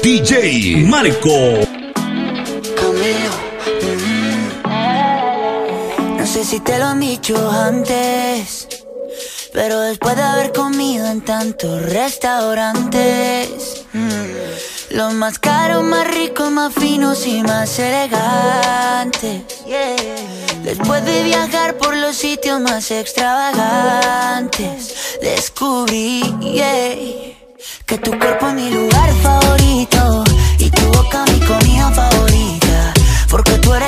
DJ Marco. Camilo. No sé si te lo han dicho antes, pero después de haber comido en tantos restaurantes, mm, los más caros, más ricos, más finos y más elegantes. Después de viajar por los sitios más extravagantes, descubrí que tu cuerpo es mi lugar favorito y tu boca mi comida favorita. Porque tú eres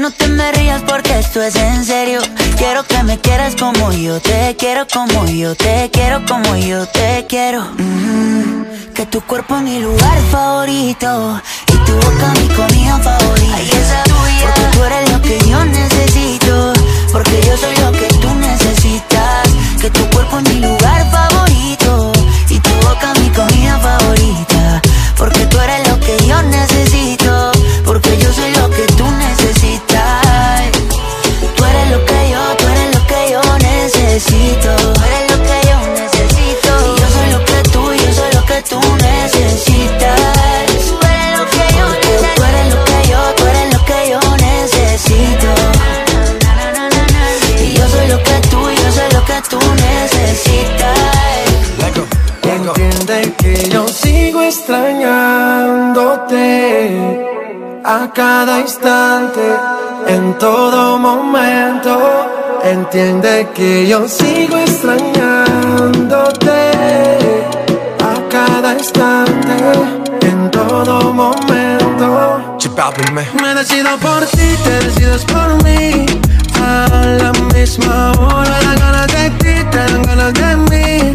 No te me rías porque esto es en serio. Quiero que me quieras como yo te quiero, como yo te quiero, como yo te quiero. Mm, que tu cuerpo es mi lugar favorito. Y tu boca mi comida favorita. Ay, esa tuya. Porque tú eres lo que yo necesito. Extrañándote a cada instante, en todo momento. Entiende que yo sigo extrañándote a cada instante, en todo momento. Me decido por ti, te decides por mí. A la misma hora, dan ganas de ti, te dan ganas de mí.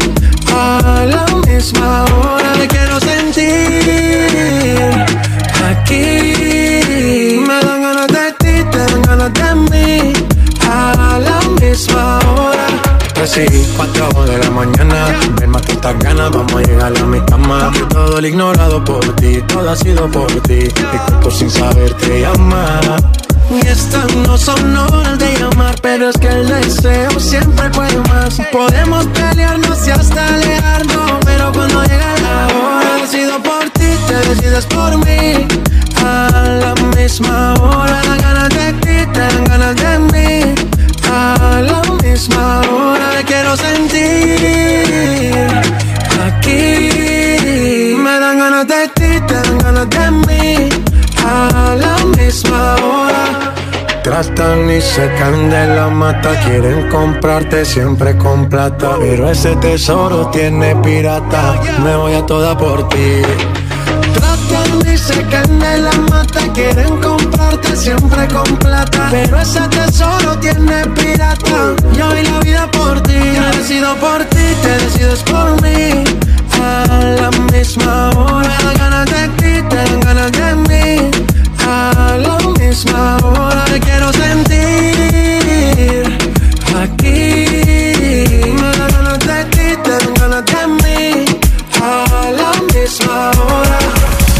A la misma hora, te quiero sentir. Aquí me dan ganas de ti, te dan ganas de mí. A la misma hora. Pues sí, cuatro de la mañana Me mato estas ganas, vamos a llegar a mi cama Todo el ignorado por ti, todo ha sido por ti Mi cuerpo sin saber te llama y estas no son horas de llamar, pero es que el deseo siempre puede más. Podemos pelearnos y hasta alejarnos, pero cuando llega la hora, decido por ti, te decides por mí. A la misma hora, dan ganas de ti, te dan ganas de mí. A la misma hora, te quiero sentir. Aquí me dan ganas de ti, te dan ganas de mí. Tratan y se caen de la mata, quieren comprarte siempre con plata. Pero ese tesoro tiene pirata, me voy a toda por ti. Tratan y se caen de la mata, quieren comprarte siempre con plata. Pero ese tesoro tiene pirata, yo doy la vida por ti. Yo decido por ti, te decides por mí. A la misma hora, ganas de ti, te dan ganas de mí. A la misma hora, te quiero sentir. Aquí me dan ganas de ti, te dan ganas de mí. A la misma hora.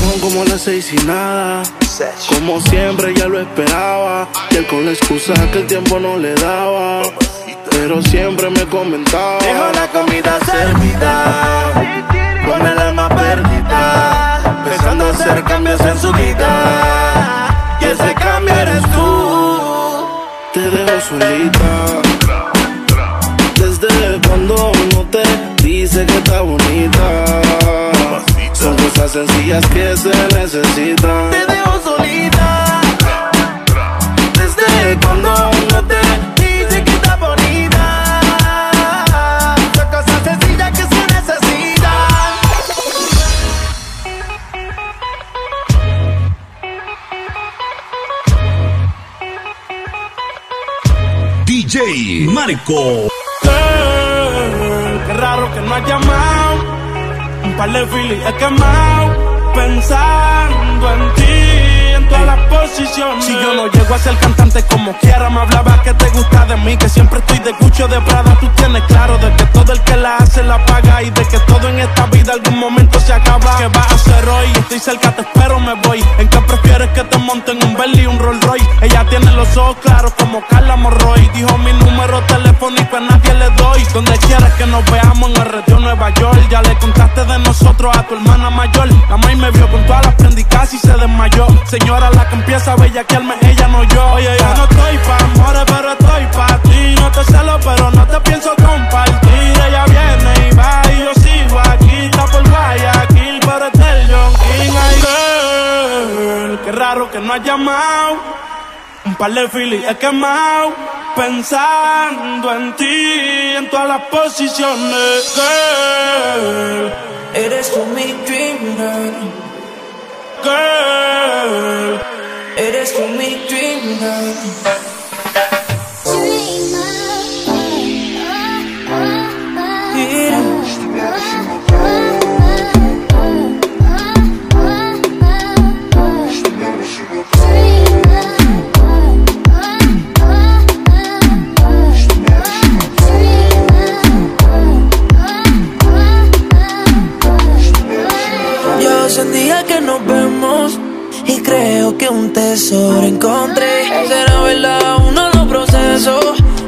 Son como las seis y nada. Como siempre ya lo esperaba. Y él con la excusa que el tiempo no le daba. Pero siempre me comentaba. Dejo la comida servida, con el alma perdida, empezando hacer cambios en su vida. Y ese cambio eres tú. Te dejo solita. Desde cuando no te dice que está bonita. Son cosas sencillas que se necesitan. Te dejo solita. Desde cuando Marco. Qué raro que no has llamado. Un par de filis he quemado. Pensando en ti, en todas las posiciones. Si yo no llego a ser cantante como quiera, me hablaba que te gusta de mí. Que siempre estoy de cucho de Prada. Tú tienes claro de que todo el que la hace la paga. Y de que todo en esta vida algún momento se acaba. ¿Qué vas a hacer hoy? Estoy cerca, te espero, me voy. ¿En qué prefieres que te monten un Bentley y un Rolls Royce? Ella tiene los ojos claros como Carla Morroy. Dijo mi número telefónico a nadie le doy. Donde quieras que nos veamos en el retiro Nueva York. Ya le contaste de nosotros a tu hermana mayor. La maíz me vio con todas las prendas y se desmayó. Señora, la que empieza a bellaquearme, ella no yo. Oye, yo no estoy pa' amores, pero estoy pa' ti. No te celo, pero no te pienso compartir. Ella viene y va y yo sigo aquí. Está por Guayaquil, pero este es el John King. Ay, girl, qué raro que no has llamado. Par de filis he quemado Pensando en ti En todas las posiciones Girl Eres tú mi dream girl. Girl Eres tú mi dream girl. Un tesoro encontré. Será verdad, uno lo proceso.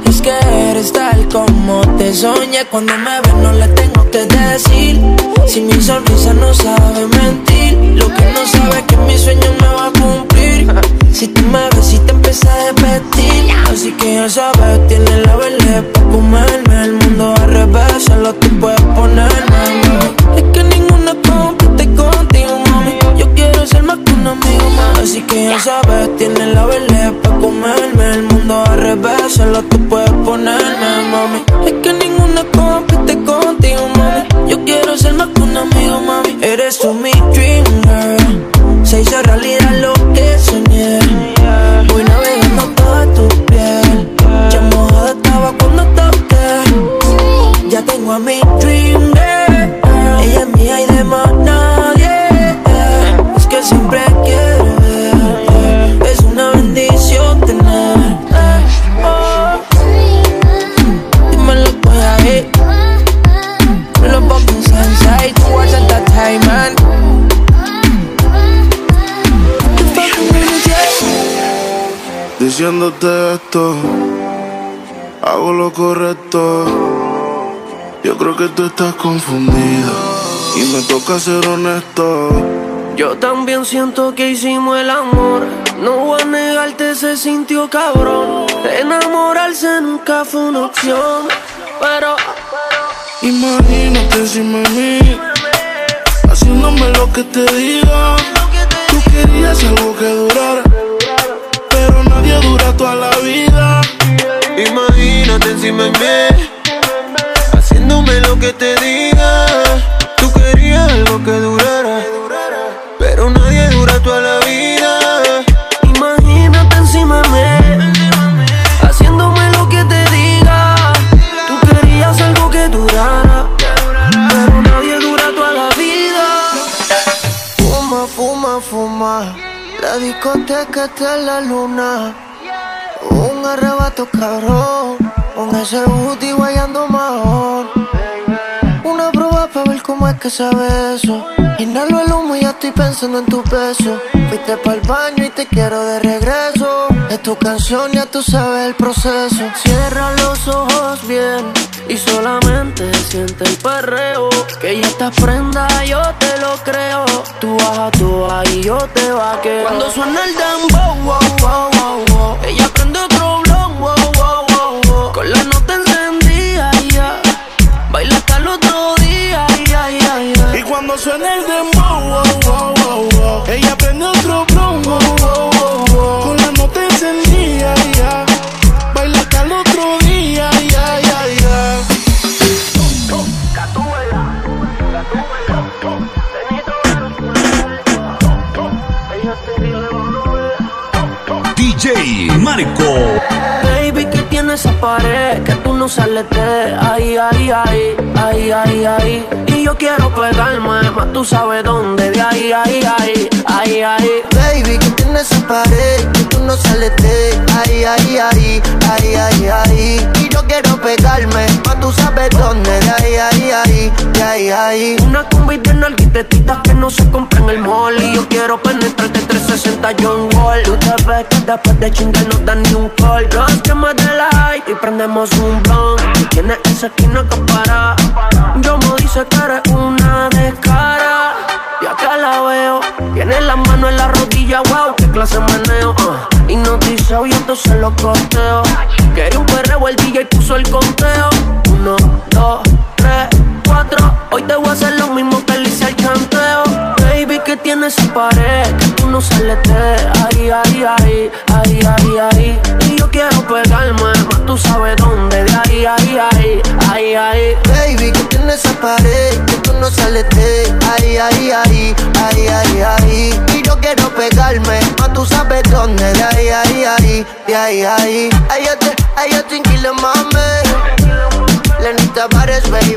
Es que eres tal como te soñé. Cuando me ves, no le tengo que decir. Si mi sonrisa no sabe mentir, lo que no sabe es que mi sueño me va a cumplir. Si tú me ves y te empieza a repetir, así que ya sabes, tienes la verde para comerme. El mundo al revés, solo tú puedes ponerme. Así que ya sabes, tienes la verde para comerme. El mundo al revés, solo tú puedes ponerme, mami. Es que ninguna compite esto Hago lo correcto Yo creo que tú estás confundida Y me toca ser honesto Yo también siento que hicimos el amor. No voy a negarte, se sintió cabrón. Enamorarse nunca fue una opción. Pero Imagínate de mí Haciéndome lo que te diga Tú querías algo que durara Nadie dura toda la vida Imagínate encima de mí, haciéndome lo que te diga. Tú querías algo que durara, discoteca la luna. Un arrebato cabrón. Con ese booty guayando mahón. Una prueba para ver cómo es que sabe eso. Inhalo el humo y ya estoy pensando en tu peso. Fuiste pa'l baño y te quiero de regreso. Es tu canción, ya tú sabes el proceso. Cierra los ojos bien y solamente siente el perreo. Que ya estás prenda, yo te lo creo. Tú a tu y yo te vaqueo. Cuando suena el dembow, wow, wow, wow, wow. Marco. Baby, que tiene esa pared que tú no sales de ahí, ahí, ahí, ahí, ahí, ahí. Y yo quiero pegarme, más tú sabes dónde, de ahí, ahí, ahí, ahí, ahí. Baby, que tiene esa pared que tú no sales de ahí, ahí, ahí, ahí, ahí, ahí. Y yo quiero pegarme, más tú sabes dónde, ahí, ahí, de ahí, ahí. Una combi de arquitectitas que no se compra en el mall. Y yo quiero penetrarte 360 John Wall. Tú te ves que después de chingar no dan ni un call. Los quemas de light y prendemos un blunt. Tienes esa esquina que para. Yo me dice que eres clase meneo. Uh. Dice, y entonces lo costeo. Quería un perreo, el DJ puso el conteo. Uno, dos, tres, cuatro. Hoy te voy a hacer lo mismo que le hice al chanteo. Baby, que tienes esa pared, que tú no sales de ahí, ahí, ahí, ahí, ahí, ahí. Yo quiero pegarme, más tú sabes dónde, de ahí, ahí, ahí, ahí, ahí. Baby, que tienes esa pared, que tú no sales de ahí, ahí, ahí, ahí, ahí, ahí. Y yo quiero pegarme, más tú sabes dónde, de ahí, ahí, ahí, de ahí, ahí. Ay, yo te, ay, yo te mami. Lenita Pares, baby.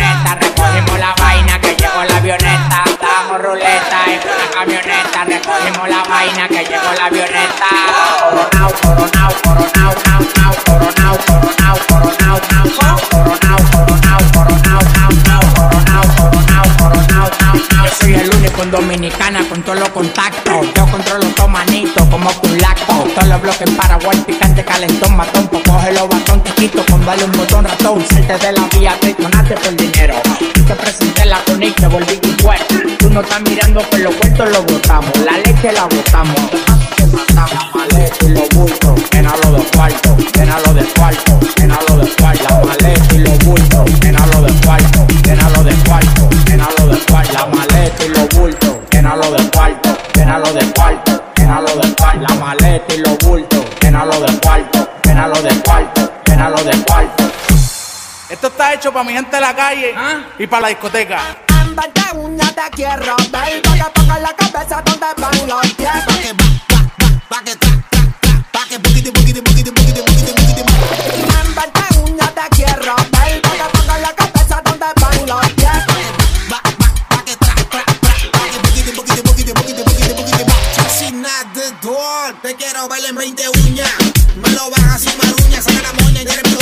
recogimos la vaina que llegó la avioneta. Andamos ruleta en una camioneta, recogimos la vaina que llegó la avioneta. Coronao, coronao, coronao, coronao, coronao, coronao, coronao, coronao, coronao, coronao, coronao, soy el único en Dominicana con todos los contactos. Yo controlo todo como un. Todos los bloques en Paraguay, picante, calentón, matón. Coge los batón, con darle un botón ratón. Salte de la vía, te donaste por dinero. Te presenté la conic, te volví tu cuerpo. Tú no estás mirando que los cuentos los botamos. La leche la botamos. Te matamos, maleta y los bultos. Llénalo de cuarto, llénalo de cuarto, llénalo de cuarto. Hecho para mi gente de la calle y para la discoteca. En vez de uñas te quiero ver la cabeza donde van los pies Pa' que va, va, va, pa' que tra, tra, tra Pa' que buquiti En vez de uñas te quiero ver Pa' que ponga la cabeza donde van los pies Pa' que va, va, va, pa' que tra, tra, tra Pa' que buquiti, buquiti, buquiti, buquiti, buquiti, buquiti Chasinator Te quiero ver en 20 uñas Me lo bajas sin maruña Saca la moña y eres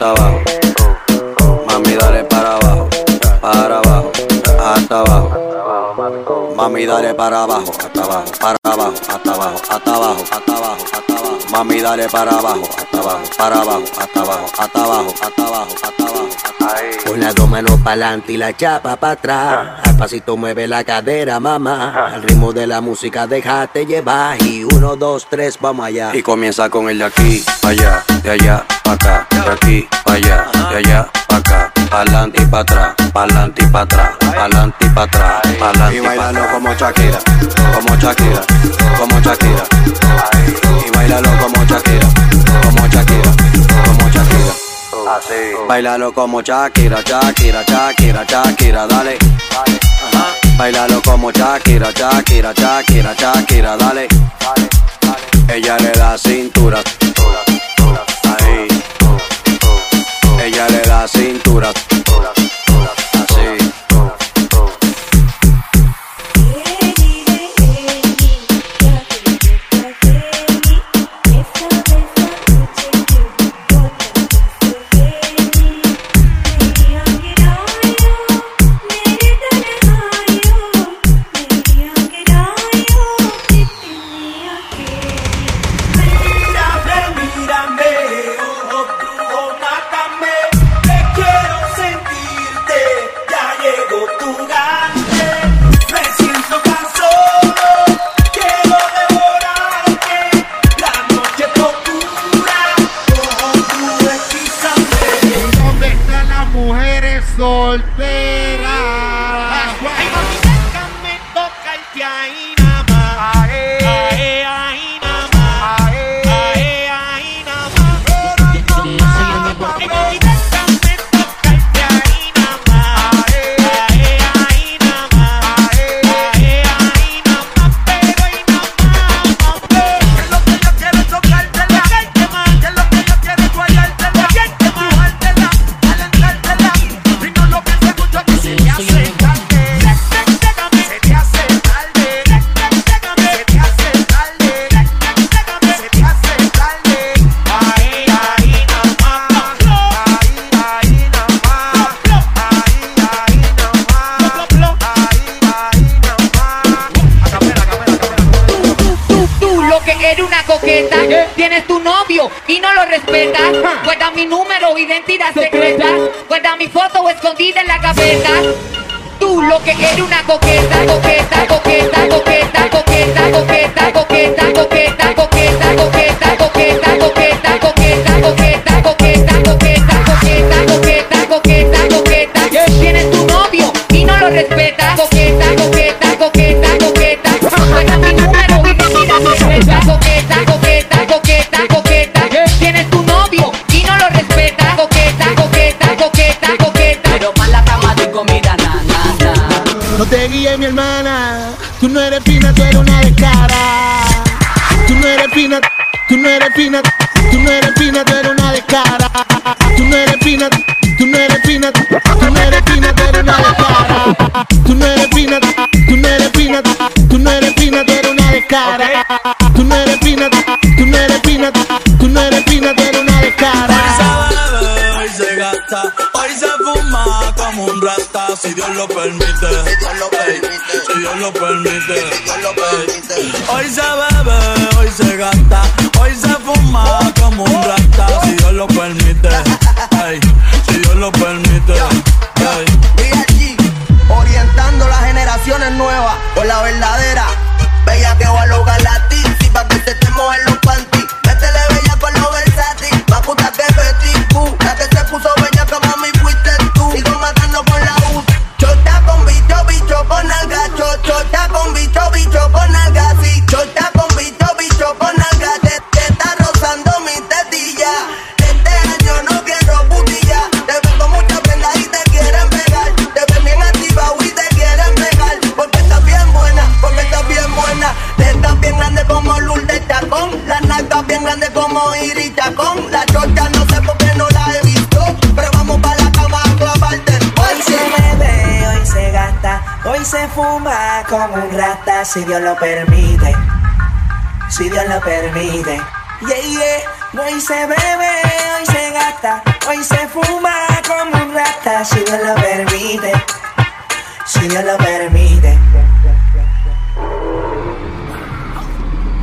Mami, dale para abajo, para abajo, hasta abajo. Mami, dale para abajo, hasta abajo, para abajo, hasta abajo, hasta abajo, hasta abajo, hasta abajo. Mami, dale para abajo, hasta abajo, para abajo, hasta abajo, hasta abajo, hasta abajo, hasta abajo. Con las dos manos pa'lante y la chapa para atrás. Al pasito mueve la cadera, mamá. Al ritmo de la música déjate llevar. Y uno, dos, tres, vamos allá. Y comienza con el de aquí, pa' allá, de allá, pa' acá. De aquí, pa' allá, de allá, pa' acá. Pa'lante y pa' atrás, pa'lante y pa' atrás, pa'lante y pa' atrás, pa'lante y bailalo como Shakira, como Shakira, como Shakira. Bailalo como Shakira, como Shakira, como Shakira. Así. Bailalo como Shakira, Shakira, Shakira, Shakira, dale. Ajá. Bailalo como Shakira, Shakira, Shakira, Shakira, dale. Ella le da cintura. Ahí. Ella le da cintura. guarda mi número, identidad secreta, guarda mi foto escondida en la gaveta. Tú lo que eres una coqueta, coqueta, coqueta, coqueta, coqueta, coqueta, coqueta, coqueta, coqueta, coqueta. eres pina, tú eres una descarada. Tú no eres pina, tú no eres pina. lo permite. Dios lo como un rata si Dios lo permite. Si Dios lo permite. Yeah, yeah. Hoy se bebe, hoy se gasta, hoy se fuma como un rata si Dios lo permite. Si Dios lo permite.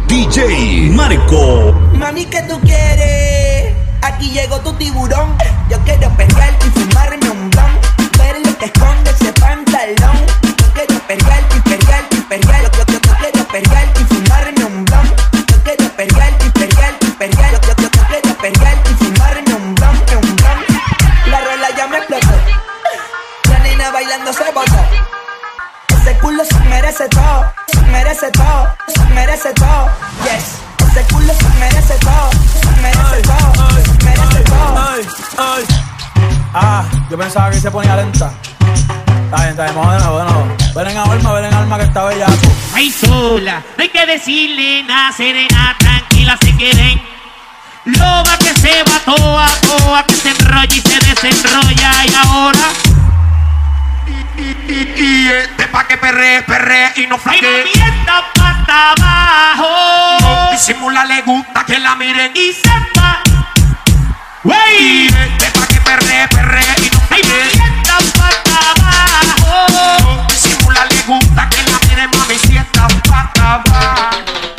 DJ Marco. Mami, ¿qué tú quieres? Aquí llegó tu tiburón. Yo quiero pelear y fumarme un don. Ver lo que esconde se ponía lenta. Está bien, está bien, vamos de nuevo, de nuevo. Ven en alma, ven en alma que está bellaco. Ay, sola, no hay que decirle nada, serena, tranquila, se queden. Loba que se va toa, toa, que se enrolla y se desenrolla. Y ahora. Y, y, y, y este pa' que perre, perre y no flaque. Ay, no mienta pata abajo. No disimula, le gusta que la miren. Y sepa. Wey. Y este pa' que perre, perre y no eh. Oh, oh, oh. Simula le gusta que la tiene mami si está acabar.